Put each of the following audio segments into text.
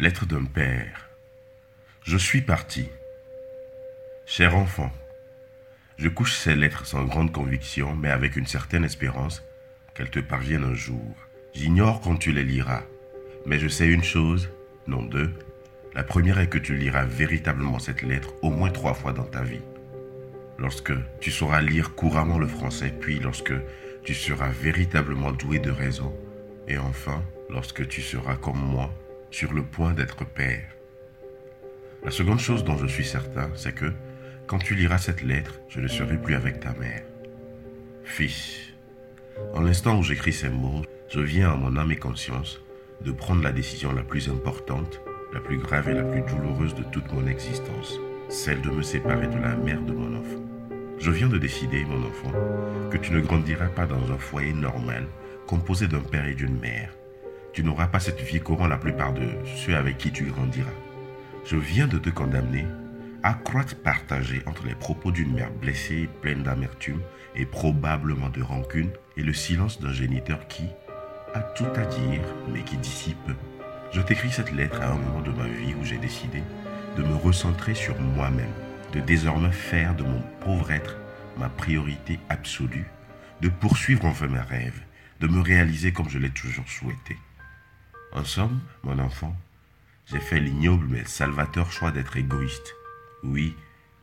Lettre d'un père. Je suis parti. Cher enfant, je couche ces lettres sans grande conviction, mais avec une certaine espérance qu'elles te parviennent un jour. J'ignore quand tu les liras, mais je sais une chose, non deux. La première est que tu liras véritablement cette lettre au moins trois fois dans ta vie. Lorsque tu sauras lire couramment le français, puis lorsque tu seras véritablement doué de raison, et enfin lorsque tu seras comme moi sur le point d'être père. La seconde chose dont je suis certain, c'est que quand tu liras cette lettre, je ne serai plus avec ta mère. Fils, en l'instant où j'écris ces mots, je viens à mon âme et conscience de prendre la décision la plus importante, la plus grave et la plus douloureuse de toute mon existence, celle de me séparer de la mère de mon enfant. Je viens de décider, mon enfant, que tu ne grandiras pas dans un foyer normal composé d'un père et d'une mère. Tu n'auras pas cette vie qu'auront la plupart de ceux avec qui tu grandiras. Je viens de te condamner à croître partagé entre les propos d'une mère blessée, pleine d'amertume et probablement de rancune, et le silence d'un géniteur qui a tout à dire, mais qui dissipe. Je t'écris cette lettre à un moment de ma vie où j'ai décidé de me recentrer sur moi-même, de désormais faire de mon pauvre être ma priorité absolue, de poursuivre enfin mes rêves, de me réaliser comme je l'ai toujours souhaité. En somme, mon enfant, j'ai fait l'ignoble mais salvateur choix d'être égoïste. Oui,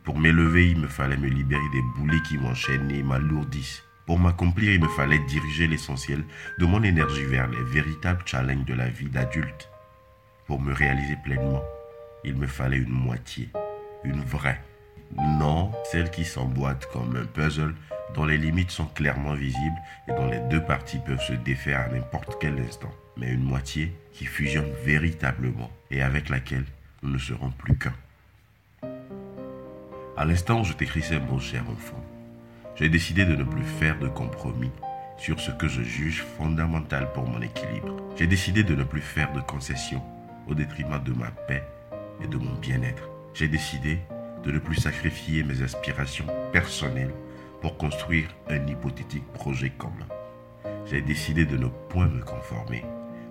pour m'élever, il me fallait me libérer des boulets qui m'enchaînaient et m'alourdissent. Pour m'accomplir, il me fallait diriger l'essentiel de mon énergie vers les véritables challenges de la vie d'adulte. Pour me réaliser pleinement, il me fallait une moitié, une vraie. Non, celle qui s'emboîte comme un puzzle dont les limites sont clairement visibles et dont les deux parties peuvent se défaire à n'importe quel instant, mais une moitié qui fusionne véritablement et avec laquelle nous ne serons plus qu'un. À l'instant où je t'écris ces mots, cher enfant, j'ai décidé de ne plus faire de compromis sur ce que je juge fondamental pour mon équilibre. J'ai décidé de ne plus faire de concessions au détriment de ma paix et de mon bien-être. J'ai décidé de ne plus sacrifier mes aspirations personnelles pour construire un hypothétique projet commun. J'ai décidé de ne point me conformer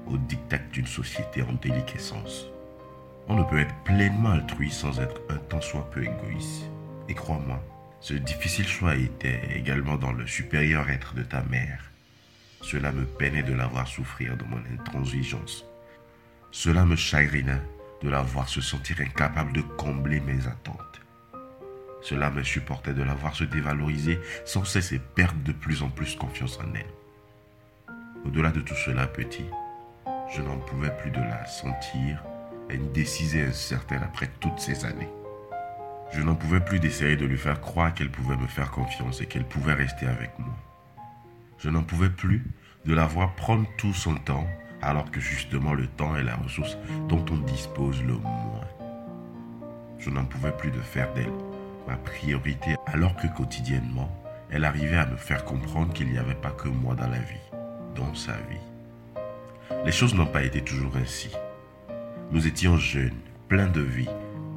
au diktat d'une société en déliquescence. On ne peut être pleinement altruiste sans être un tant soit peu égoïste. Et crois-moi, ce difficile choix était également dans le supérieur être de ta mère. Cela me peinait de la voir souffrir de mon intransigeance. Cela me chagrinait de la voir se sentir incapable de combler mes attentes. Cela me supportait de la voir se dévaloriser sans cesse et perdre de plus en plus confiance en elle. Au-delà de tout cela, petit, je n'en pouvais plus de la sentir indécise et incertaine après toutes ces années. Je n'en pouvais plus d'essayer de lui faire croire qu'elle pouvait me faire confiance et qu'elle pouvait rester avec moi. Je n'en pouvais plus de la voir prendre tout son temps alors que justement le temps est la ressource dont on dispose le moins. Je n'en pouvais plus de faire d'elle ma priorité alors que quotidiennement, elle arrivait à me faire comprendre qu'il n'y avait pas que moi dans la vie, dans sa vie. Les choses n'ont pas été toujours ainsi. Nous étions jeunes, pleins de vie,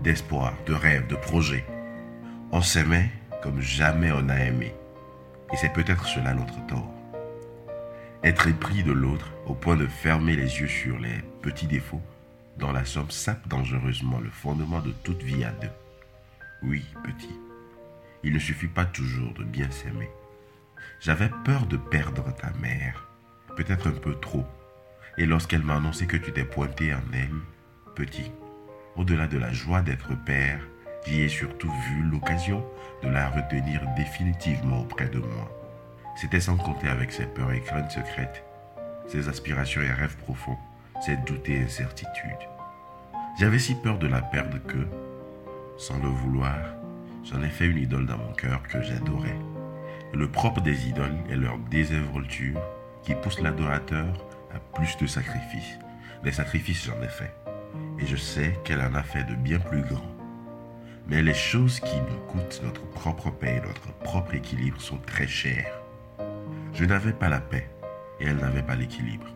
d'espoir, de rêves, de projets. On s'aimait comme jamais on a aimé. Et c'est peut-être cela notre tort. Être épris de l'autre au point de fermer les yeux sur les petits défauts, dans la somme sape dangereusement le fondement de toute vie à deux. Oui, petit, il ne suffit pas toujours de bien s'aimer. J'avais peur de perdre ta mère, peut-être un peu trop. Et lorsqu'elle m'a annoncé que tu t'es pointé en elle, petit, au-delà de la joie d'être père, j'y ai surtout vu l'occasion de la retenir définitivement auprès de moi. C'était sans compter avec ses peurs et craintes secrètes, ses aspirations et rêves profonds, ses doutes et incertitudes. J'avais si peur de la perdre que, sans le vouloir, j'en ai fait une idole dans mon cœur que j'adorais. Le propre des idoles est leur désinvolture qui pousse l'adorateur plus de sacrifices. Des sacrifices, j'en ai fait. Et je sais qu'elle en a fait de bien plus grands. Mais les choses qui nous coûtent notre propre paix et notre propre équilibre sont très chères. Je n'avais pas la paix et elle n'avait pas l'équilibre.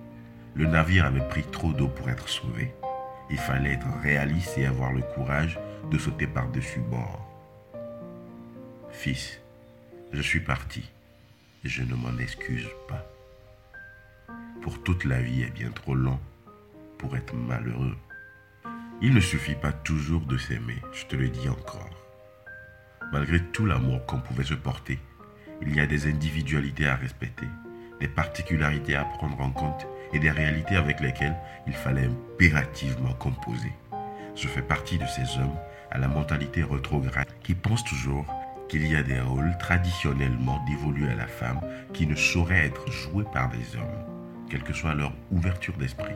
Le navire avait pris trop d'eau pour être sauvé. Il fallait être réaliste et avoir le courage de sauter par-dessus bord. Fils, je suis parti et je ne m'en excuse pas. Pour toute la vie est bien trop long pour être malheureux. Il ne suffit pas toujours de s'aimer, je te le dis encore. Malgré tout l'amour qu'on pouvait se porter, il y a des individualités à respecter, des particularités à prendre en compte et des réalités avec lesquelles il fallait impérativement composer. Je fais partie de ces hommes à la mentalité rétrograde qui pensent toujours qu'il y a des rôles traditionnellement dévolus à la femme qui ne sauraient être joués par des hommes, quelle que soit leur ouverture d'esprit.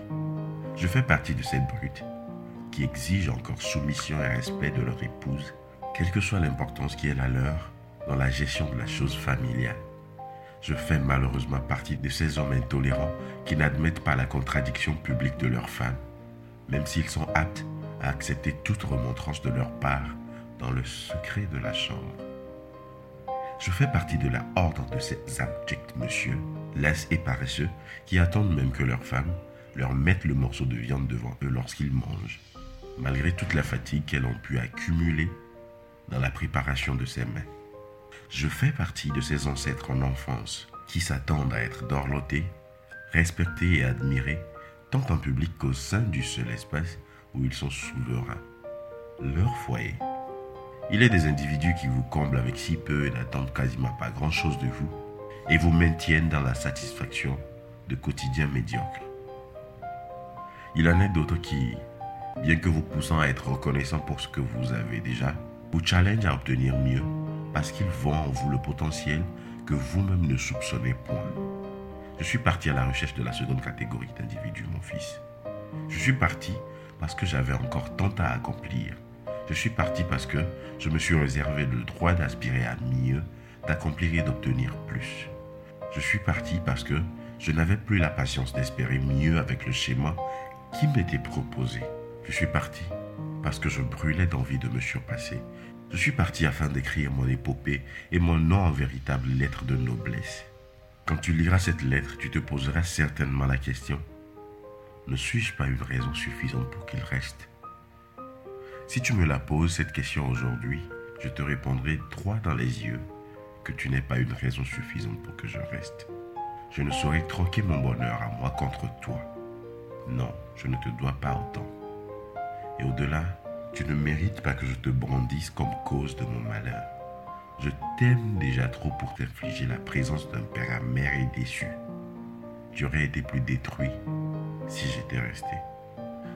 Je fais partie de cette brute qui exige encore soumission et respect de leur épouse, quelle que soit l'importance qui est la leur dans la gestion de la chose familiale. Je fais malheureusement partie de ces hommes intolérants qui n'admettent pas la contradiction publique de leurs femmes, même s'ils sont aptes à accepter toute remontrance de leur part dans le secret de la chambre. Je fais partie de la horde de ces abjects monsieur, lasses et paresseux, qui attendent même que leurs femmes leur mettent le morceau de viande devant eux lorsqu'ils mangent, malgré toute la fatigue qu'elles ont pu accumuler dans la préparation de ces mets. Je fais partie de ces ancêtres en enfance qui s'attendent à être dorlotés, respectés et admirés, tant en public qu'au sein du seul espace où ils sont souverains, leur foyer. Il est des individus qui vous comblent avec si peu et n'attendent quasiment pas grand-chose de vous et vous maintiennent dans la satisfaction de quotidiens médiocres. Il en est d'autres qui, bien que vous poussant à être reconnaissant pour ce que vous avez déjà, vous challenge à obtenir mieux parce qu'ils voient en vous le potentiel que vous-même ne soupçonnez point. Je suis parti à la recherche de la seconde catégorie d'individus, mon fils. Je suis parti parce que j'avais encore tant à accomplir. Je suis parti parce que je me suis réservé le droit d'aspirer à mieux, d'accomplir et d'obtenir plus. Je suis parti parce que je n'avais plus la patience d'espérer mieux avec le schéma qui m'était proposé. Je suis parti parce que je brûlais d'envie de me surpasser. Je suis parti afin d'écrire mon épopée et mon nom en véritable lettre de noblesse. Quand tu liras cette lettre, tu te poseras certainement la question, ne suis-je pas une raison suffisante pour qu'il reste Si tu me la poses, cette question aujourd'hui, je te répondrai droit dans les yeux que tu n'es pas une raison suffisante pour que je reste. Je ne saurais troquer mon bonheur à moi contre toi. Non, je ne te dois pas autant. Et au-delà, tu ne mérites pas que je te brandisse comme cause de mon malheur. Je t'aime déjà trop pour t'infliger la présence d'un père amer et déçu. Tu aurais été plus détruit si j'étais resté.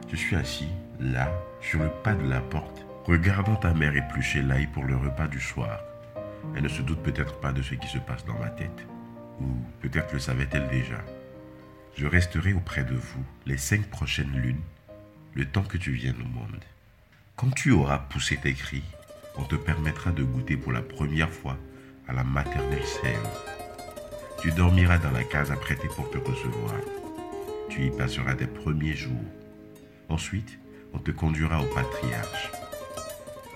Je suis assis, là, sur le pas de la porte, regardant ta mère éplucher l'ail pour le repas du soir. Elle ne se doute peut-être pas de ce qui se passe dans ma tête. Ou peut-être le savait-elle déjà. Je resterai auprès de vous les cinq prochaines lunes, le temps que tu viennes au monde. Quand tu auras poussé tes cris, on te permettra de goûter pour la première fois à la maternelle sève. Tu dormiras dans la case apprêtée pour te recevoir. Tu y passeras tes premiers jours. Ensuite, on te conduira au patriarche.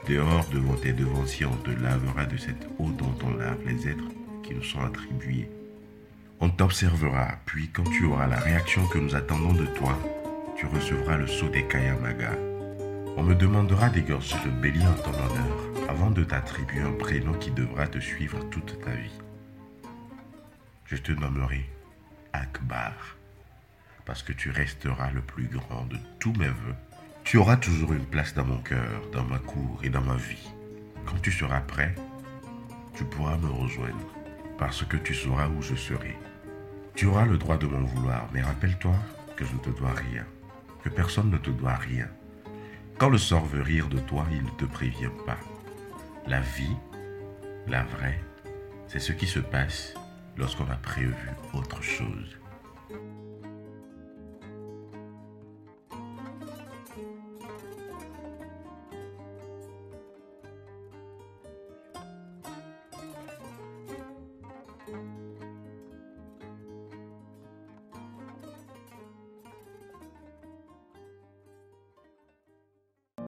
Dehors, devant tes devanciers, on te lavera de cette eau dont on lave les êtres qui nous sont attribués. On t'observera, puis quand tu auras la réaction que nous attendons de toi, tu recevras le sceau des Kayamaga. On me demandera d'égorger le bélier en ton honneur avant de t'attribuer un prénom qui devra te suivre toute ta vie. Je te nommerai Akbar parce que tu resteras le plus grand de tous mes voeux. Tu auras toujours une place dans mon cœur, dans ma cour et dans ma vie. Quand tu seras prêt, tu pourras me rejoindre, parce que tu sauras où je serai. Tu auras le droit de m'en vouloir, mais rappelle-toi que je ne te dois rien, que personne ne te doit rien. Quand le sort veut rire de toi, il ne te prévient pas. La vie, la vraie, c'est ce qui se passe lorsqu'on a prévu autre chose.